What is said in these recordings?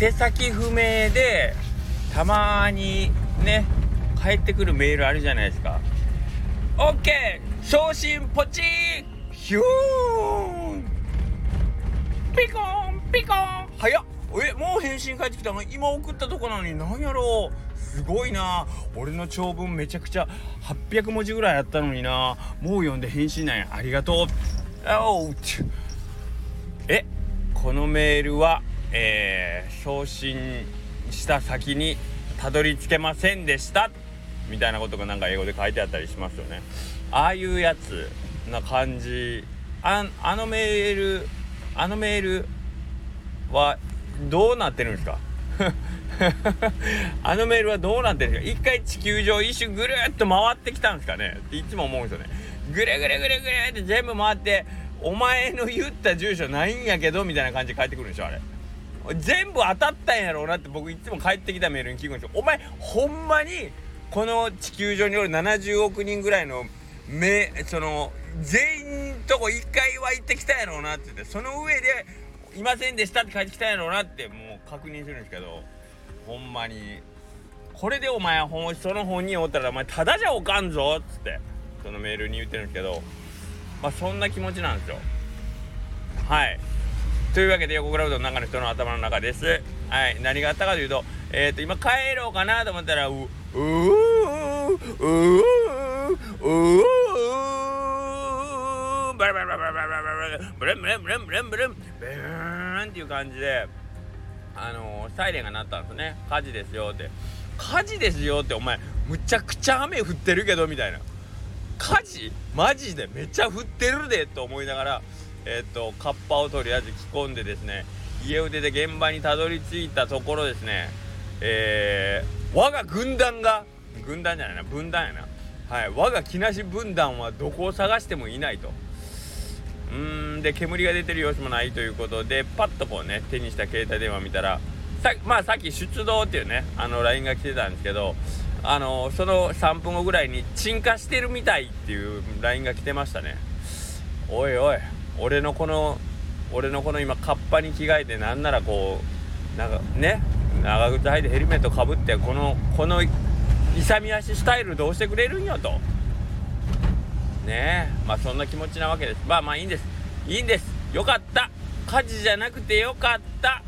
宛先不明でたまにね帰ってくるメールあるじゃないですか。OK 送信ポチヒューン！ピコン！ピコン！早っ！えもう返信返ってきたの？今送ったとこなのに。何やろう？すごいな。俺の長文めちゃくちゃ800文字ぐらいあったのにな。もう読んで返信なんや。ありがとう。おう。えこのメールはえー、送信した先にたどり着けませんでしたみたいなことがなんか英語で書いてあったりしますよね。ああいうやつな感じ。ああのメールあのメールはどうなってるんですか？あのメールはどうなってるんですか？一回地球上一周ぐるっと回ってきたんですかね？っていつも思うんですよね。ぐるぐるぐるぐるって全部回ってお前の言った住所ないんやけどみたいな感じで帰ってくるんでしょあれ。全部当たったんやろうなって僕いつも帰ってきたメールに聞くんですよ。お前ほんまにこの地球上におる70億人ぐらいの目その全員とこ1回は行ってきたやろうなって。言ってその上でいませんでしたって帰ってきたやろうなってもう確認するんですけどほんまにこれでお前ほんその本人おったらお前ただじゃおかんぞっつってそのメールに言ってるんですけどまあそんな気持ちなんですよ。はい。というわけで横クラウドの中の人の頭の中です。はい何があったかというとえっ、ー、と今帰ろうかなと思ったらううううううバラバラバラバラバラバラブレンブレンブレンブレンブレンブレンっていう感じであのー、サイレンが鳴ったんですね火事ですよって火事ですよってお前むちゃくちゃ雨降ってるけどみたいな火事マジでめっちゃ降ってるでと思いながらえっ、ー、とカッパをとりあえず着込んでですね家を出て現場にたどり着いたところですねえー、我が軍団が軍団じゃないな分団やな。はい我が木梨分団はどこを探してもいないと。うーんで煙が出てる様子もないということでパッとこうね手にした携帯電話見たらさまあさっき出動っていうねあの LINE が来てたんですけどあのその3分後ぐらいに鎮火してるみたいっていう LINE が来てましたね。おいおい。俺のこの俺のこの今カッパに着替えてなんならこうなんかね長靴履いてヘルメットかぶってこのこの勇み足スタイルどうしてくれるんよと。ねえ。まあそんな気持ちなわけです。まあまあいいんです。いいんです。よかった。火事じゃなくてよかった。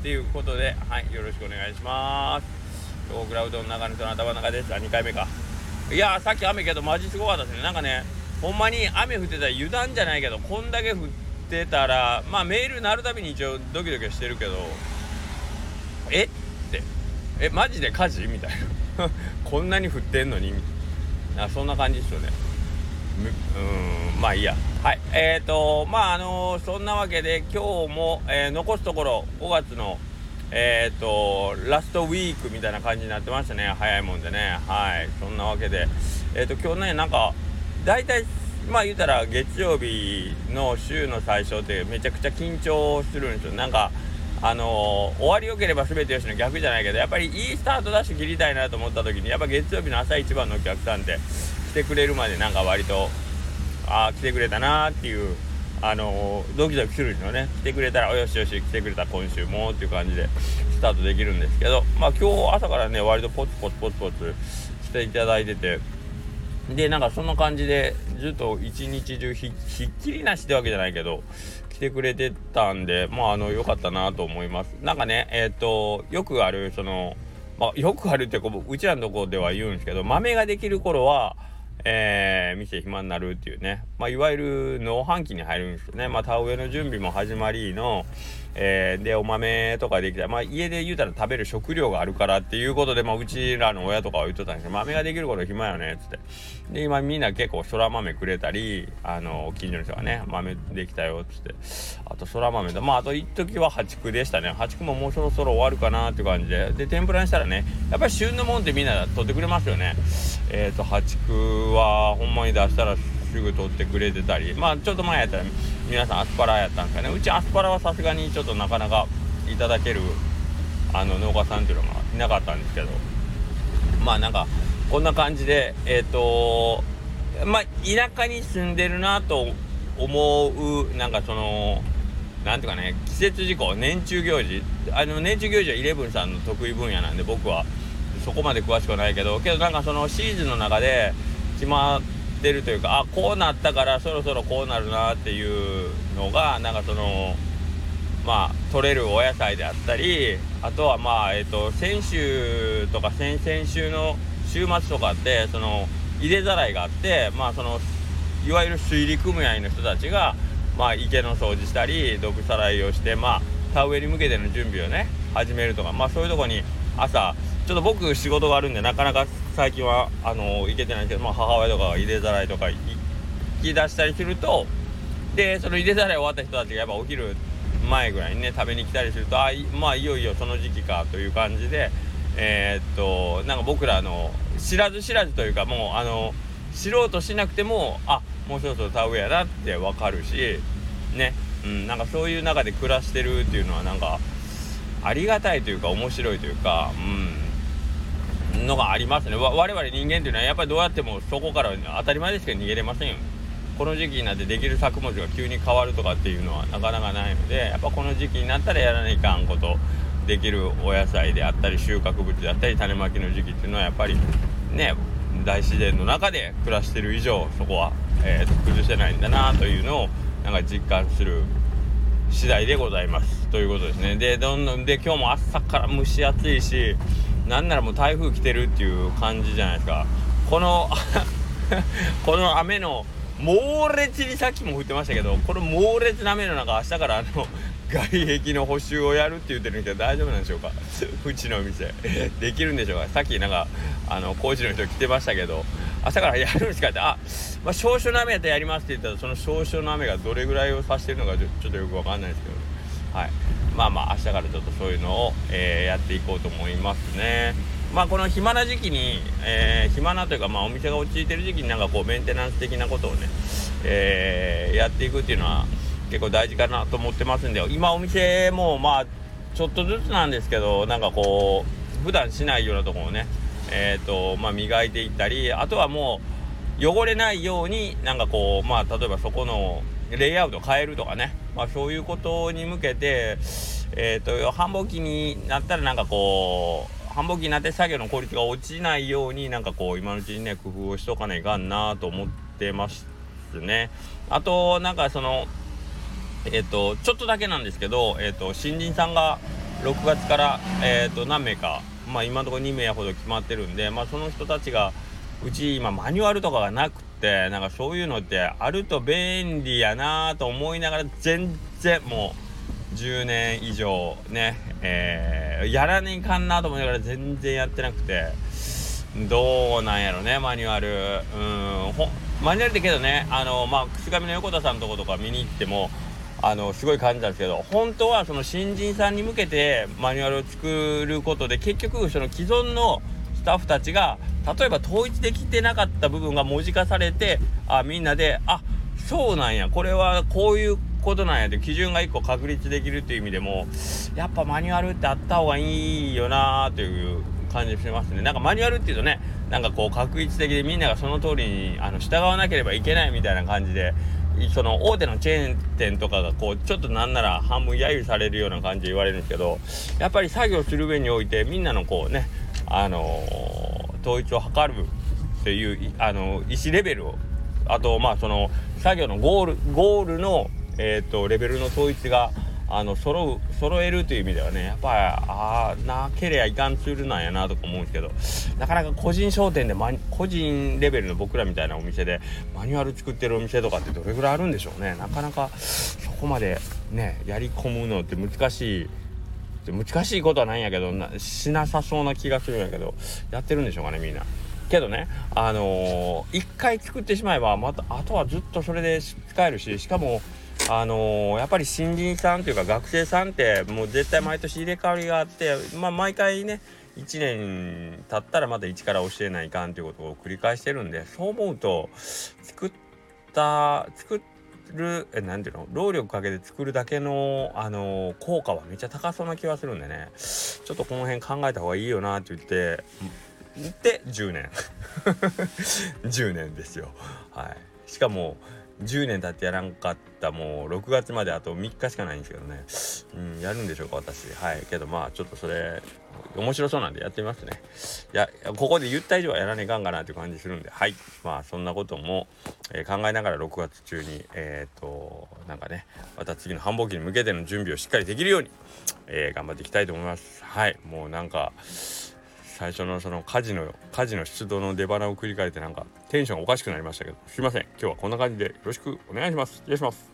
っていうことではいよろしくお願いします。ロークラウドの中の人の頭の中です。あ2回目か。いやさっき雨けどマジすごかったですね。なんかねほんまに雨降ってたら油断じゃないけどこんだけ降ってたらまあメール鳴るたびに一応ドキドキしてるけどえ？ってえマジで火事？みたいな。こんなに降ってんのに？あそんな感じですよね。うんまあいいや。はい。えーとまああのー、そんなわけで今日も、えー、残すところ5月のえーとラストウィークみたいな感じになってましたね。早いもんでね。はい。そんなわけで。えっ、と今日ねなんか大体まあ言うたら月曜日の週の最初ってめちゃくちゃ緊張するんですよ。なんかあのー、終わりよければ全てよしの逆じゃないけどやっぱりいいスタートダッシュ切りたいなと思った時にやっぱ月曜日の朝一番のお客さんって来てくれるまでなんか割とああ来てくれたなーっていうあのー、ドキドキするんですよね。来てくれたらよしよし来てくれた今週もっていう感じでスタートできるんですけどまあ今日朝からね割とポツポツポツポツしていただいててでなんかそんな感じでずっと一日中ひっきりなしってわけじゃないけど来てくれてたんでまああの良かったなと思います。なんかねえっ、ー、とよくあるそのまあよくあるってこううちらのとこでは言うんですけど豆ができる頃はえー、店暇になるっていうね、まあ、いわゆる農飯期に入るんですよね、まあ、田植えの準備も始まりの、えー、でお豆とかできたら、まあ、家で言うたら食べる食料があるからっていうことで、まあ、うちらの親とかは言ってたんですけど豆ができる頃暇よねっつって。で今みんな結構そら豆くれたりあの近所の人がね豆できたよっつって。あとそら豆だまああと一時は八九でしたね。八九ももうそろそろ終わるかなっていう感じで。で天ぷらにしたらねやっぱり旬のもんってみんな取ってくれますよね。えっ、ー、と八九はほんまに出したらすぐ取ってくれてたりまあちょっと前やったら皆さんアスパラやったんですかね。うちアスパラはさすがにちょっとなかなかいただけるあの農家さんっていうのがいなかったんですけど。まあなんかこんな感じでえっ、ー、とまあ田舎に住んでるなと思うなんかそのなんとかね季節事項年中行事。あの年中行事はイレブンさんの得意分野なんで僕はそこまで詳しくはないけどけどなんかそのシーズンの中で決まってるというかあこうなったからそろそろこうなるなっていうのがなんかそのまあ取れるお野菜であったりあとはまあえっ、ー、と先週とか先々週の週末とかってその入れざらいがあってまあそのいわゆる水利組合の人たちがまあ池の掃除したり毒さらいをしてまあ田植えに向けての準備をね始めるとかまあそういうとこに朝ちょっと僕仕事があるんでなかなか最近はあの行けてないけど、まあ、母親とかが入れざらいとか行き出したりするとでその入れざらい終わった人たちがやっぱお昼前ぐらいにね食べに来たりするとあまあいよいよその時期かという感じでえー、っとなんか僕らの知らず知らずというかもうあの知ろうとしなくてもあもうそろそろ田植えやなって分かるしねうんなんかそういう中で暮らしてるっていうのはなんかありがたいというか面白いというかうん。のがありますね。我々人間っていうのはやっぱりどうやってもそこから当たり前ですけど逃げれませんよ。この時期になってできる作物が急に変わるとかっていうのはなかなかないのでやっぱこの時期になったらやらないかんことできるお野菜であったり収穫物であったり種まきの時期っていうのはやっぱりね大自然の中で暮らしてる以上そこは、えーと、崩せないんだなというのをなんか実感する次第でございます。ということですね。でどんどんで今日も朝から蒸し暑いしなんならもう台風来てるっていう感じじゃないですか。この この雨の猛烈にさっきも降ってましたけどこの猛烈な雨の中明日からあの外壁の補修をやるって言ってるんですけど大丈夫なんでしょうか？うちのお店。できるんでしょうか？さっきなんかあの工事の人来てましたけど朝からやるんですかって。あ、まあ、少々の雨やったらやりますって言ったらその少々の雨がどれぐらいを指してるのかちょっとよくわかんないですけど、はい。まあまあ明日からちょっとそういうのを、えー、やっていこうと思いますね。まあこの暇な時期に、えー、暇なというかまあお店が落ち着いてる時期になんかこうメンテナンス的なことをね、えー、やっていくっていうのは結構大事かなと思ってますんで今お店もまあちょっとずつなんですけどなんかこう普段しないようなところをねえっ、とまあ磨いていったりあとはもう汚れないようになんかこうまあ例えばそこのレイアウト変えるとかねまあそういうことに向けてえっ、ー、と繁忙期になったらなんかこう繁忙期になって作業の効率が落ちないようになんかこう今のうちにね工夫をしとかないかんなと思ってますね。あとなんかそのえっ、とちょっとだけなんですけど、えっ、と新人さんが6月から、えっと何名か、まあ、今のところ2名ほど決まってるんで、まあ、その人たちがうち今マニュアルとかがなくてなんかそういうのってあると便利やなと思いながら全然もう10年以上ね、えー、やらねえかんなと思いながら全然やってなくてどうなんやろねマニュアル。うんマニュアルってけどねあのまあ串上の横田さんのとことか見に行ってもあのすごい感じたんですけど本当はその新人さんに向けてマニュアルを作ることで結局その既存のスタッフたちが例えば統一できてなかった部分が文字化されてあみんなであそうなんやこれはこういうことなんやで基準が1個確立できるっていう意味でもやっぱマニュアルってあった方がいいよなという感じしますね。なんかマニュアルっていうとねなんかこう確率的でみんながその通りにあの従わなければいけないみたいな感じでその大手のチェーン店とかがこうちょっとなんなら半分揶揄されるような感じで言われるんですけどやっぱり作業する上においてみんなのこうねあの、統一を図るっていうあの意思レベルを。あとまあその作業のゴールゴールのえ、ー、とレベルの統一があの揃う揃えるという意味ではねやっぱりああなけりゃいかんツールなんやなとか思うんですけどなかなか個人商店で、個人レベルの僕らみたいなお店でマニュアル作ってるお店とかってどれぐらいあるんでしょうね。なかなかそこまでねやり込むのって難しい難しいことはないんやけどなしなさそうな気がするんやけどやってるんでしょうかねみんな。けどねあのー、一回作ってしまえばまたあとはずっとそれで使えるししかもあのー、やっぱり新人さんというか学生さんってもう絶対毎年入れ替わりがあって、まあ、毎回ね1年経ったらまた一から教えないかんということを繰り返してるんでそう思うと作った作ったるえなていうの労力かけて作るだけの、あの、効果はめっちゃ高そうな気がするんでね。ちょっとこの辺考えた方がいいよなって言ってで10年。10年ですよ。はい。しかも10年経ってやらんかったもう6月まであと3日しかないんですけどね。うんやるんでしょうか私。はい。けどまあちょっとそれ面白そうなんでやってみますね。いやここで言った以上はやらねえかんかなって感じするんで。はい。まあそんなことも、えー、考えながら6月中にえっ、ー、となんかねまた次の繁忙期に向けての準備をしっかりできるように、えー、頑張っていきたいと思います。はい。もうなんか最初のその家事の火事の出動の出花を繰り返してなんかテンションおかしくなりましたけどすいません。今日はこんな感じでよろしくお願いします。失礼します。